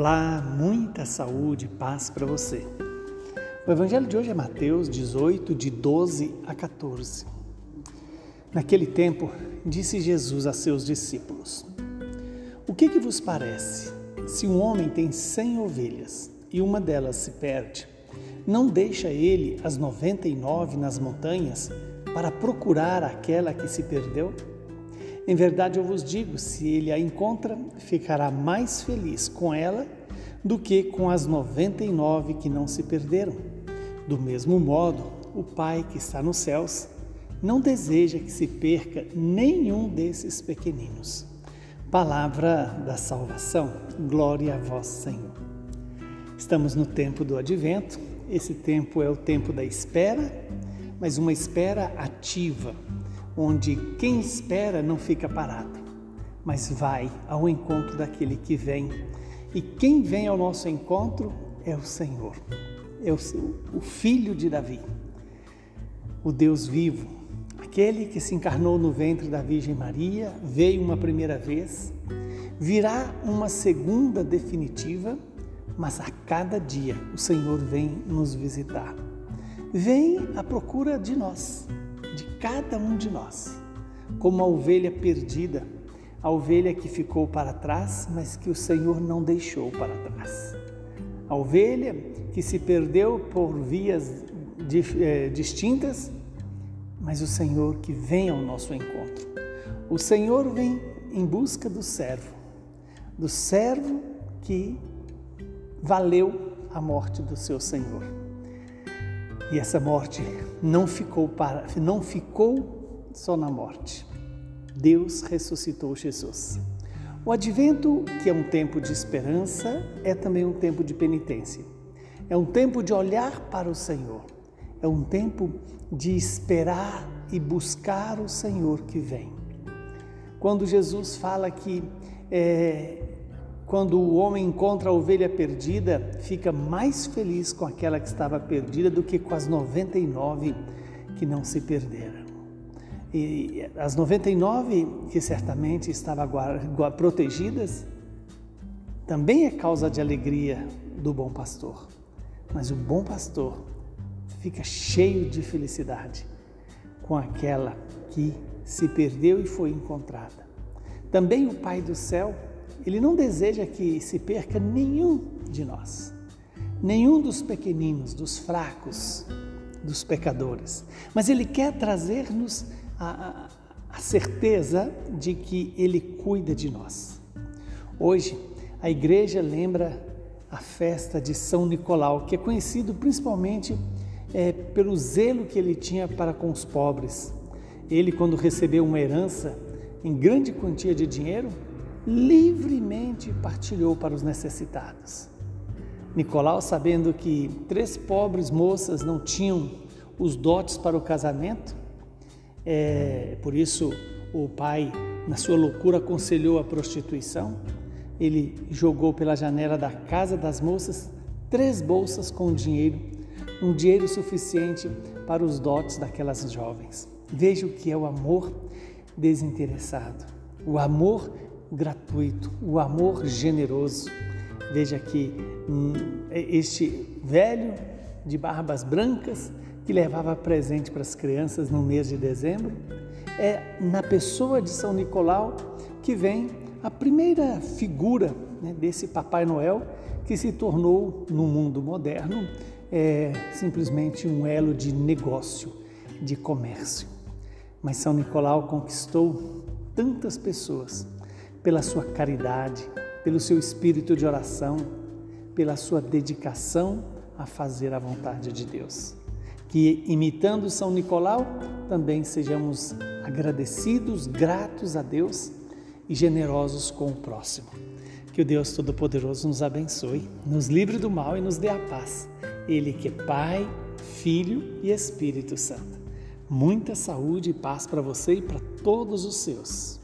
Olá, muita saúde e paz para você. O evangelho de hoje é Mateus 18, de 12 a 14. Naquele tempo, disse Jesus a seus discípulos: O que, que vos parece? Se um homem tem cem ovelhas e uma delas se perde, não deixa ele as noventa e nove nas montanhas para procurar aquela que se perdeu? Em verdade eu vos digo: se ele a encontra, ficará mais feliz com ela do que com as noventa e nove que não se perderam. Do mesmo modo, o Pai que está nos céus não deseja que se perca nenhum desses pequeninos. Palavra da salvação, glória a vós, Senhor. Estamos no tempo do advento, esse tempo é o tempo da espera, mas uma espera ativa onde quem espera não fica parado, mas vai ao encontro daquele que vem. E quem vem ao nosso encontro é o Senhor, é o, o Filho de Davi, o Deus vivo, aquele que se encarnou no ventre da Virgem Maria, veio uma primeira vez, virá uma segunda definitiva, mas a cada dia o Senhor vem nos visitar. Vem à procura de nós de cada um de nós, como a ovelha perdida, a ovelha que ficou para trás, mas que o Senhor não deixou para trás. A ovelha que se perdeu por vias eh, distintas, mas o Senhor que vem ao nosso encontro. O Senhor vem em busca do servo, do servo que valeu a morte do seu Senhor. E essa morte não ficou para, não ficou só na morte. Deus ressuscitou Jesus. O advento, que é um tempo de esperança, é também um tempo de penitência. É um tempo de olhar para o Senhor. É um tempo de esperar e buscar o Senhor que vem. Quando Jesus fala que é, quando o homem encontra a ovelha perdida, fica mais feliz com aquela que estava perdida do que com as 99 que não se perderam. E as 99 que certamente estavam protegidas, também é causa de alegria do bom pastor. Mas o bom pastor fica cheio de felicidade com aquela que se perdeu e foi encontrada. Também o Pai do céu ele não deseja que se perca nenhum de nós, nenhum dos pequeninos, dos fracos, dos pecadores, mas Ele quer trazer-nos a, a, certeza de que Ele cuida de nós. Hoje, a igreja lembra a festa de São Nicolau, que é conhecido principalmente é, pelo zelo que ele tinha para com os pobres. Ele, quando recebeu uma herança em grande quantia de dinheiro, livremente partilhou para os necessitados. Nicolau, sabendo que três pobres moças não tinham os dotes para o casamento, é, por isso o pai, na sua loucura, aconselhou a prostituição. Ele jogou pela janela da casa das moças três bolsas com dinheiro, um dinheiro suficiente para os dotes daquelas jovens. Veja o que é o amor desinteressado, o amor gratuito, o amor generoso. Veja que hum, este velho de barbas brancas que levava presente para as crianças no mês de dezembro, é na pessoa de São Nicolau que vem a primeira figura né, desse Papai Noel que se tornou no mundo moderno é, simplesmente um elo de negócio, de comércio. Mas São Nicolau conquistou tantas pessoas pela sua caridade, pelo seu espírito de oração, pela sua dedicação a fazer a vontade de Deus. Que, imitando São Nicolau, também sejamos agradecidos, gratos a Deus e generosos com o próximo. Que o Deus Todo-Poderoso nos abençoe, nos livre do mal e nos dê a paz. Ele que é Pai, Filho e Espírito Santo. Muita saúde e paz para você e para todos os seus.